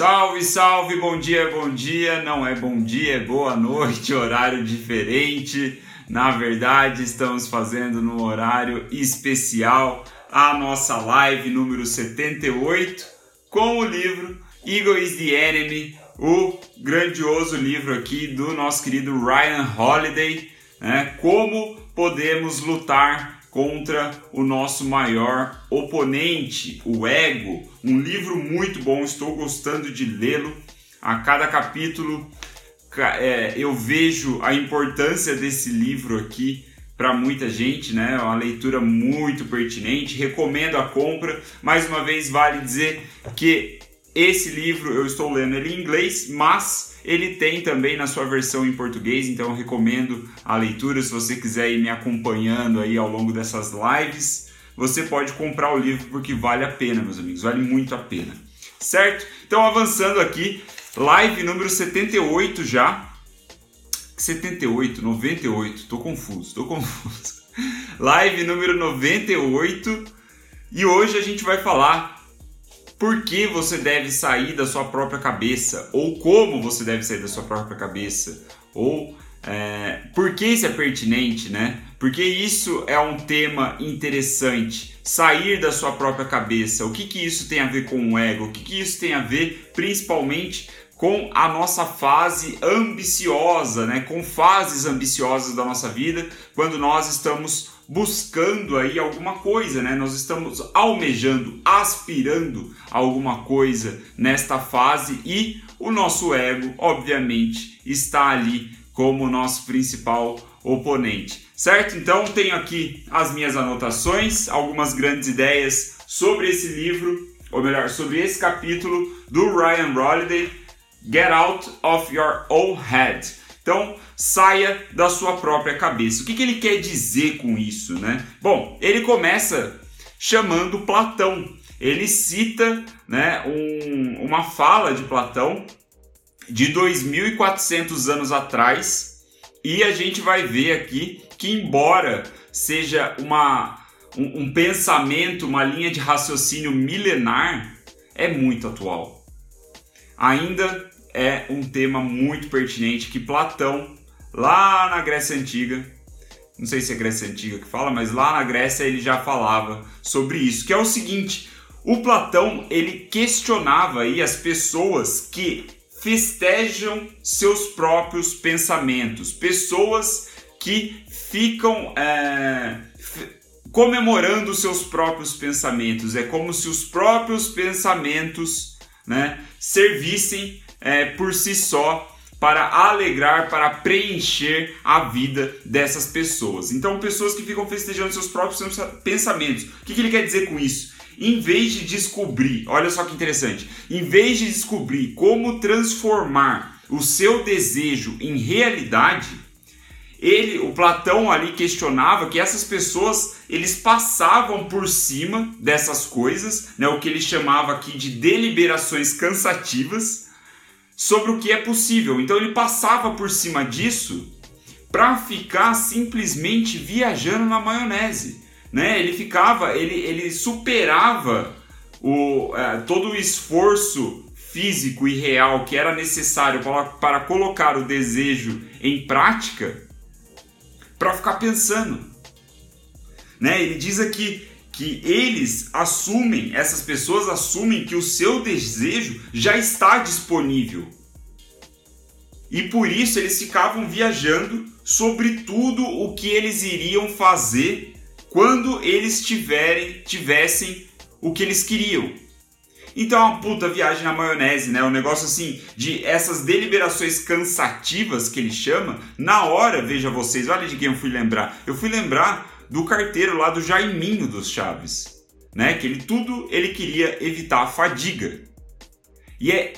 Salve, salve, bom dia, bom dia. Não é bom dia, é boa noite, horário diferente. Na verdade, estamos fazendo no horário especial a nossa live número 78 com o livro Ego is the Enemy, o grandioso livro aqui do nosso querido Ryan Holiday, né? Como podemos lutar contra o nosso maior oponente, o ego. Um livro muito bom, estou gostando de lê-lo. A cada capítulo é, eu vejo a importância desse livro aqui para muita gente, né? É uma leitura muito pertinente. Recomendo a compra. Mais uma vez, vale dizer que esse livro eu estou lendo ele em inglês, mas ele tem também na sua versão em português, então recomendo a leitura se você quiser ir me acompanhando aí ao longo dessas lives. Você pode comprar o livro porque vale a pena, meus amigos, vale muito a pena. Certo? Então avançando aqui, live número 78 já. 78, 98, tô confuso, tô confuso. Live número 98 e hoje a gente vai falar por que você deve sair da sua própria cabeça, ou como você deve sair da sua própria cabeça, ou é, por que isso é pertinente, né? Porque isso é um tema interessante. Sair da sua própria cabeça. O que, que isso tem a ver com o ego? O que, que isso tem a ver principalmente com a nossa fase ambiciosa, né? Com fases ambiciosas da nossa vida, quando nós estamos buscando aí alguma coisa, né? Nós estamos almejando, aspirando a alguma coisa nesta fase e o nosso ego, obviamente, está ali como nosso principal oponente. Certo? Então tenho aqui as minhas anotações, algumas grandes ideias sobre esse livro, ou melhor, sobre esse capítulo do Ryan Holiday, Get Out of Your Own Head. Então, saia da sua própria cabeça. O que, que ele quer dizer com isso, né? Bom, ele começa chamando Platão. Ele cita né, um, uma fala de Platão de 2.400 anos atrás e a gente vai ver aqui que, embora seja uma, um, um pensamento, uma linha de raciocínio milenar, é muito atual. Ainda é um tema muito pertinente que Platão, lá na Grécia Antiga, não sei se é Grécia Antiga que fala, mas lá na Grécia ele já falava sobre isso, que é o seguinte: o Platão ele questionava aí as pessoas que festejam seus próprios pensamentos, pessoas que ficam é, comemorando seus próprios pensamentos. É como se os próprios pensamentos né, servissem é, por si só para alegrar, para preencher a vida dessas pessoas. Então, pessoas que ficam festejando seus próprios pensamentos. O que, que ele quer dizer com isso? Em vez de descobrir, olha só que interessante, em vez de descobrir como transformar o seu desejo em realidade, ele, o Platão ali questionava que essas pessoas eles passavam por cima dessas coisas, né, o que ele chamava aqui de deliberações cansativas sobre o que é possível. Então ele passava por cima disso para ficar simplesmente viajando na maionese, né? Ele ficava, ele, ele superava o, é, todo o esforço físico e real que era necessário para, para colocar o desejo em prática para ficar pensando. Né? Ele diz aqui que eles assumem, essas pessoas assumem que o seu desejo já está disponível. E por isso eles ficavam viajando sobre tudo o que eles iriam fazer quando eles tiverem, tivessem o que eles queriam. Então é uma puta viagem na maionese, né? Um negócio assim de essas deliberações cansativas que ele chama. Na hora, veja vocês, olha de quem eu fui lembrar. Eu fui lembrar do carteiro lá do Jaiminho dos Chaves, né? Que ele tudo ele queria evitar a fadiga. E é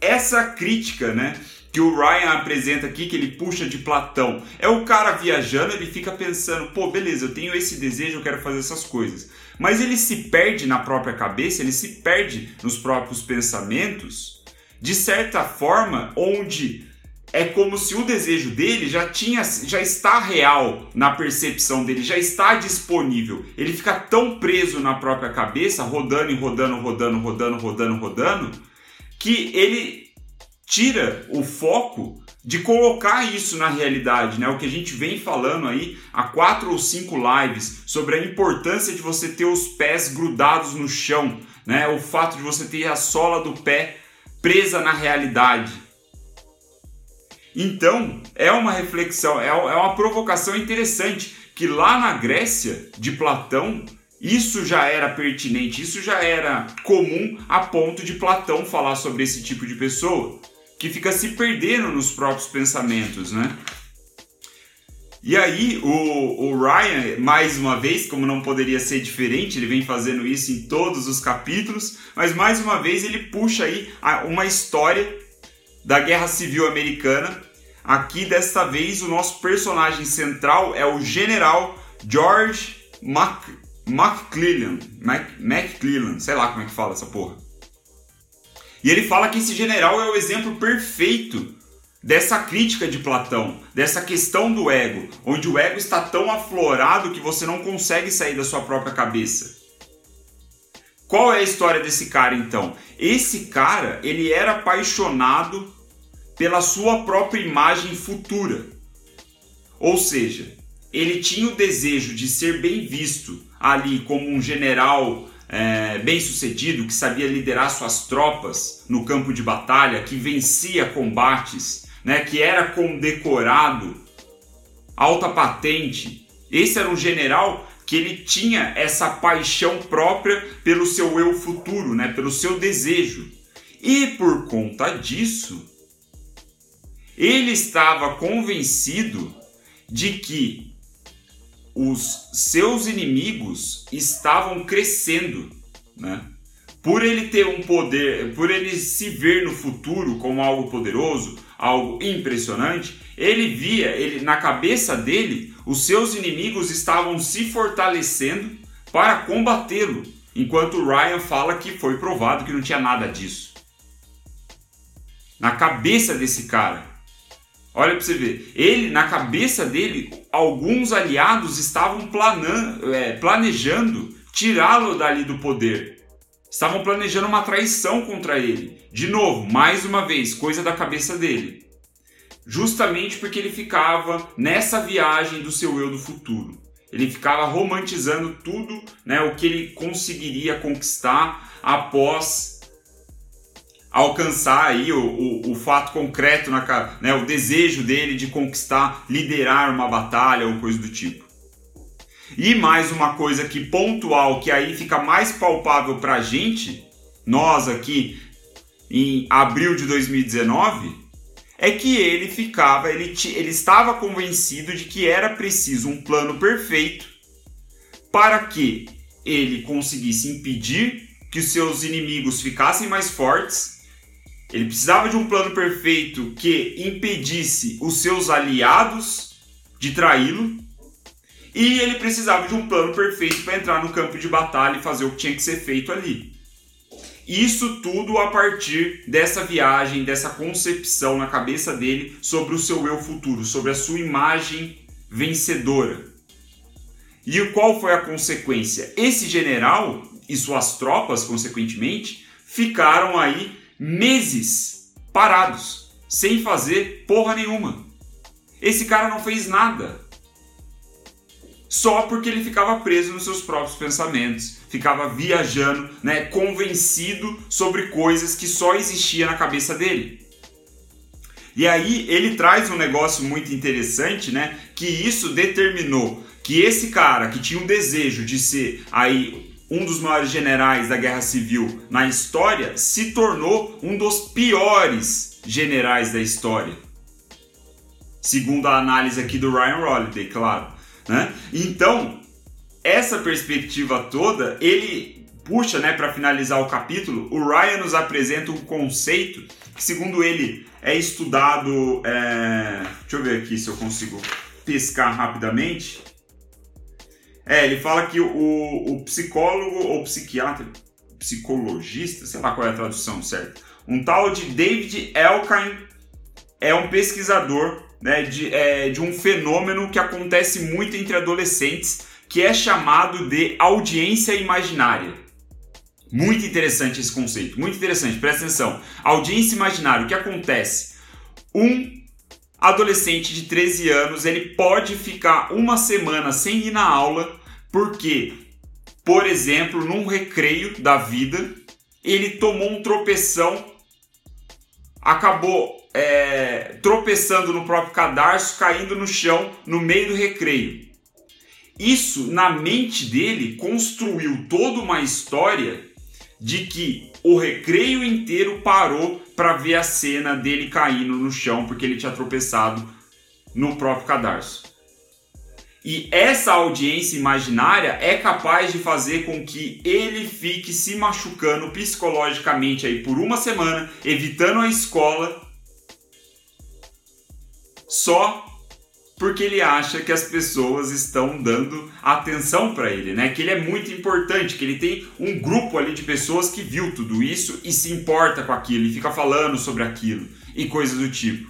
essa crítica, né? Que o Ryan apresenta aqui, que ele puxa de Platão. É o cara viajando, ele fica pensando, pô, beleza, eu tenho esse desejo, eu quero fazer essas coisas. Mas ele se perde na própria cabeça, ele se perde nos próprios pensamentos, de certa forma, onde é como se o desejo dele já tinha, já está real na percepção dele, já está disponível. Ele fica tão preso na própria cabeça, rodando e rodando, rodando, rodando, rodando, rodando, que ele tira o foco de colocar isso na realidade, né? O que a gente vem falando aí há quatro ou cinco lives sobre a importância de você ter os pés grudados no chão, né? O fato de você ter a sola do pé presa na realidade. Então, é uma reflexão, é, é uma provocação interessante que lá na Grécia de Platão isso já era pertinente, isso já era comum a ponto de Platão falar sobre esse tipo de pessoa que fica se perdendo nos próprios pensamentos, né? E aí, o, o, Ryan, mais uma vez, como não poderia ser diferente, ele vem fazendo isso em todos os capítulos, mas mais uma vez ele puxa aí uma história da Guerra Civil Americana. Aqui, desta vez, o nosso personagem central é o General George Mac, McClellan, Mac, McClellan, sei lá como é que fala essa porra. E ele fala que esse general é o exemplo perfeito dessa crítica de Platão, dessa questão do ego, onde o ego está tão aflorado que você não consegue sair da sua própria cabeça. Qual é a história desse cara então? Esse cara, ele era apaixonado pela sua própria imagem futura. Ou seja, ele tinha o desejo de ser bem visto ali como um general é, bem sucedido, que sabia liderar suas tropas no campo de batalha, que vencia combates, né, que era condecorado, alta patente. Esse era um general que ele tinha essa paixão própria pelo seu eu futuro, né, pelo seu desejo. E por conta disso, ele estava convencido de que os seus inimigos estavam crescendo, né? Por ele ter um poder, por ele se ver no futuro como algo poderoso, algo impressionante, ele via, ele na cabeça dele, os seus inimigos estavam se fortalecendo para combatê-lo, enquanto Ryan fala que foi provado que não tinha nada disso. Na cabeça desse cara, Olha para você ver. Ele, na cabeça dele, alguns aliados estavam planando, é, planejando tirá-lo dali do poder. Estavam planejando uma traição contra ele. De novo, mais uma vez, coisa da cabeça dele. Justamente porque ele ficava nessa viagem do seu eu do futuro. Ele ficava romantizando tudo, né, o que ele conseguiria conquistar após alcançar aí o, o, o fato concreto, na, né, o desejo dele de conquistar, liderar uma batalha ou coisa do tipo. E mais uma coisa que pontual, que aí fica mais palpável para a gente, nós aqui em abril de 2019, é que ele ficava, ele, ele estava convencido de que era preciso um plano perfeito para que ele conseguisse impedir que os seus inimigos ficassem mais fortes ele precisava de um plano perfeito que impedisse os seus aliados de traí-lo. E ele precisava de um plano perfeito para entrar no campo de batalha e fazer o que tinha que ser feito ali. Isso tudo a partir dessa viagem, dessa concepção na cabeça dele sobre o seu eu futuro, sobre a sua imagem vencedora. E qual foi a consequência? Esse general e suas tropas, consequentemente, ficaram aí meses parados, sem fazer porra nenhuma. Esse cara não fez nada. Só porque ele ficava preso nos seus próprios pensamentos, ficava viajando, né, convencido sobre coisas que só existia na cabeça dele. E aí ele traz um negócio muito interessante, né, que isso determinou que esse cara que tinha um desejo de ser aí um dos maiores generais da guerra civil na história, se tornou um dos piores generais da história. Segundo a análise aqui do Ryan Holiday, claro. Né? Então, essa perspectiva toda, ele puxa, né, para finalizar o capítulo, o Ryan nos apresenta um conceito que, segundo ele, é estudado. É... Deixa eu ver aqui se eu consigo pescar rapidamente. É, ele fala que o, o psicólogo ou psiquiatra, psicologista, sei lá qual é a tradução certa, um tal de David Elkind é um pesquisador né, de, é, de um fenômeno que acontece muito entre adolescentes, que é chamado de audiência imaginária. Muito interessante esse conceito, muito interessante, presta atenção. Audiência imaginária, o que acontece? Um adolescente de 13 anos, ele pode ficar uma semana sem ir na aula, porque, por exemplo, num recreio da vida, ele tomou um tropeção, acabou é, tropeçando no próprio cadarço, caindo no chão no meio do recreio. Isso, na mente dele, construiu toda uma história de que o recreio inteiro parou para ver a cena dele caindo no chão porque ele tinha tropeçado no próprio cadarço. E essa audiência imaginária é capaz de fazer com que ele fique se machucando psicologicamente aí por uma semana, evitando a escola, só porque ele acha que as pessoas estão dando atenção para ele, né? Que ele é muito importante, que ele tem um grupo ali de pessoas que viu tudo isso e se importa com aquilo e fica falando sobre aquilo e coisas do tipo.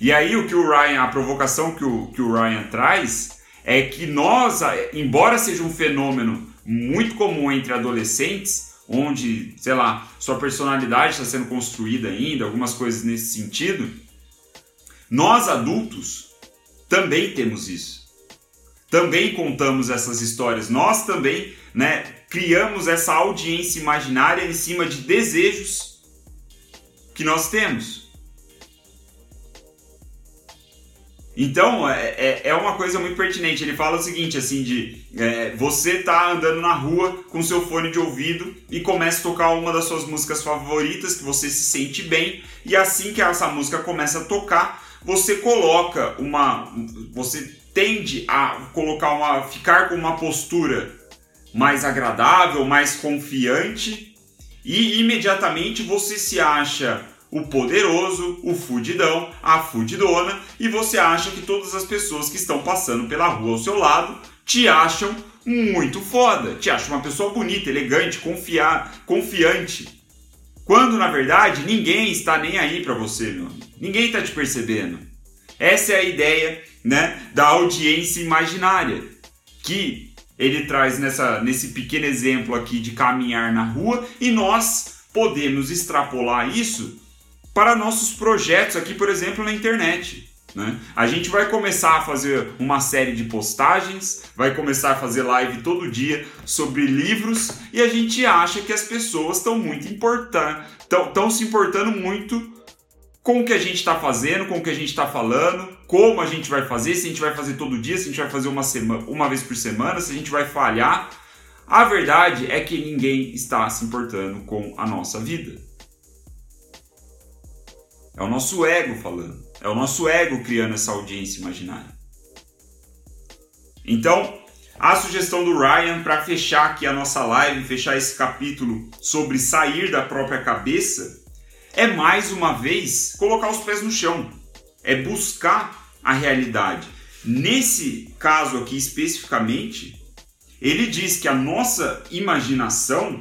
E aí o que o Ryan, a provocação que o, que o Ryan traz é que nós, embora seja um fenômeno muito comum entre adolescentes, onde, sei lá, sua personalidade está sendo construída ainda, algumas coisas nesse sentido, nós adultos também temos isso. Também contamos essas histórias. Nós também né, criamos essa audiência imaginária em cima de desejos que nós temos. Então é, é, é uma coisa muito pertinente. Ele fala o seguinte, assim, de é, você tá andando na rua com seu fone de ouvido e começa a tocar uma das suas músicas favoritas que você se sente bem e assim que essa música começa a tocar, você coloca uma. Você tende a colocar uma. ficar com uma postura mais agradável, mais confiante, e imediatamente você se acha o poderoso, o fudidão, a fudidona, e você acha que todas as pessoas que estão passando pela rua ao seu lado te acham muito foda, te acham uma pessoa bonita, elegante, confiar, confiante. Quando na verdade ninguém está nem aí para você, meu amigo. Ninguém está te percebendo. Essa é a ideia, né, da audiência imaginária que ele traz nessa, nesse pequeno exemplo aqui de caminhar na rua e nós podemos extrapolar isso para nossos projetos aqui, por exemplo, na internet. Né? A gente vai começar a fazer uma série de postagens, vai começar a fazer live todo dia sobre livros e a gente acha que as pessoas estão muito importando, estão se importando muito com o que a gente está fazendo, com o que a gente está falando, como a gente vai fazer, se a gente vai fazer todo dia, se a gente vai fazer uma, semana, uma vez por semana, se a gente vai falhar. A verdade é que ninguém está se importando com a nossa vida. É o nosso ego falando. É o nosso ego criando essa audiência imaginária. Então, a sugestão do Ryan para fechar aqui a nossa live, fechar esse capítulo sobre sair da própria cabeça, é mais uma vez colocar os pés no chão, é buscar a realidade. Nesse caso aqui especificamente, ele diz que a nossa imaginação,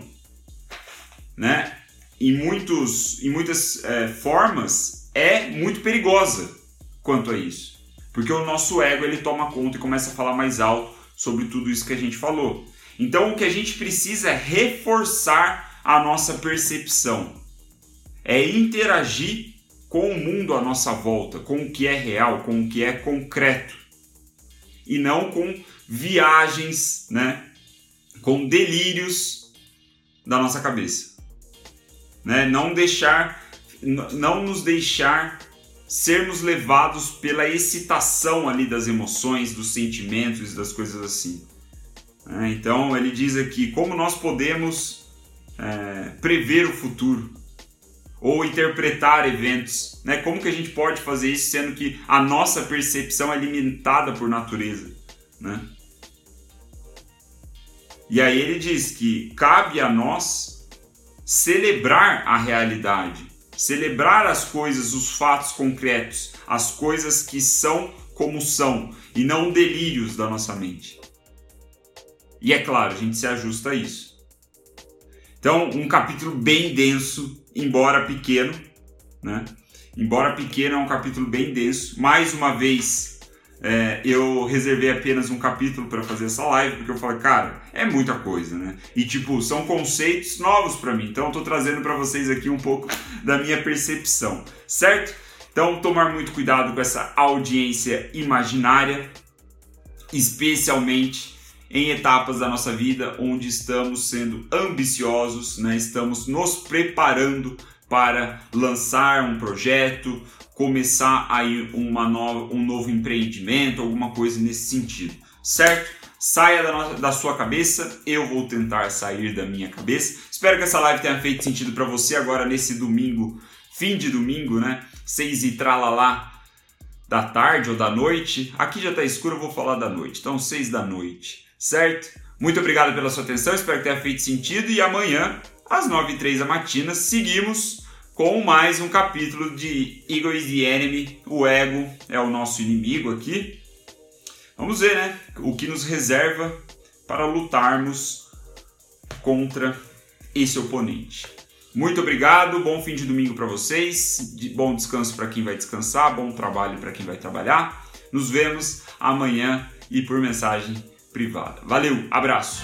né, em, muitos, em muitas é, formas, é muito perigosa quanto a isso. Porque o nosso ego ele toma conta e começa a falar mais alto sobre tudo isso que a gente falou. Então o que a gente precisa é reforçar a nossa percepção. É interagir com o mundo à nossa volta, com o que é real, com o que é concreto. E não com viagens, né? Com delírios da nossa cabeça. Né? Não deixar não nos deixar sermos levados pela excitação ali das emoções, dos sentimentos das coisas assim. É, então ele diz aqui como nós podemos é, prever o futuro ou interpretar eventos, né? Como que a gente pode fazer isso sendo que a nossa percepção é limitada por natureza, né? E aí ele diz que cabe a nós celebrar a realidade, celebrar as coisas, os fatos concretos, as coisas que são como são e não delírios da nossa mente. E é claro, a gente se ajusta a isso. Então, um capítulo bem denso, embora pequeno, né? Embora pequeno, é um capítulo bem denso. Mais uma vez, é, eu reservei apenas um capítulo para fazer essa live, porque eu falei, cara, é muita coisa, né? E tipo, são conceitos novos para mim, então eu tô trazendo para vocês aqui um pouco da minha percepção, certo? Então, tomar muito cuidado com essa audiência imaginária, especialmente em etapas da nossa vida onde estamos sendo ambiciosos, né? estamos nos preparando para lançar um projeto, começar aí uma nova, um novo empreendimento, alguma coisa nesse sentido, certo? Saia da, nossa, da sua cabeça, eu vou tentar sair da minha cabeça. Espero que essa live tenha feito sentido para você agora nesse domingo, fim de domingo, né? Seis e tralalá da tarde ou da noite. Aqui já tá escuro, eu vou falar da noite. Então, seis da noite, certo? Muito obrigado pela sua atenção, espero que tenha feito sentido e amanhã, às nove e três da matina, seguimos com mais um capítulo de Ego is the Enemy, o ego é o nosso inimigo aqui. Vamos ver, né? O que nos reserva para lutarmos contra esse oponente. Muito obrigado, bom fim de domingo para vocês, bom descanso para quem vai descansar, bom trabalho para quem vai trabalhar. Nos vemos amanhã e por mensagem privada. Valeu, abraço!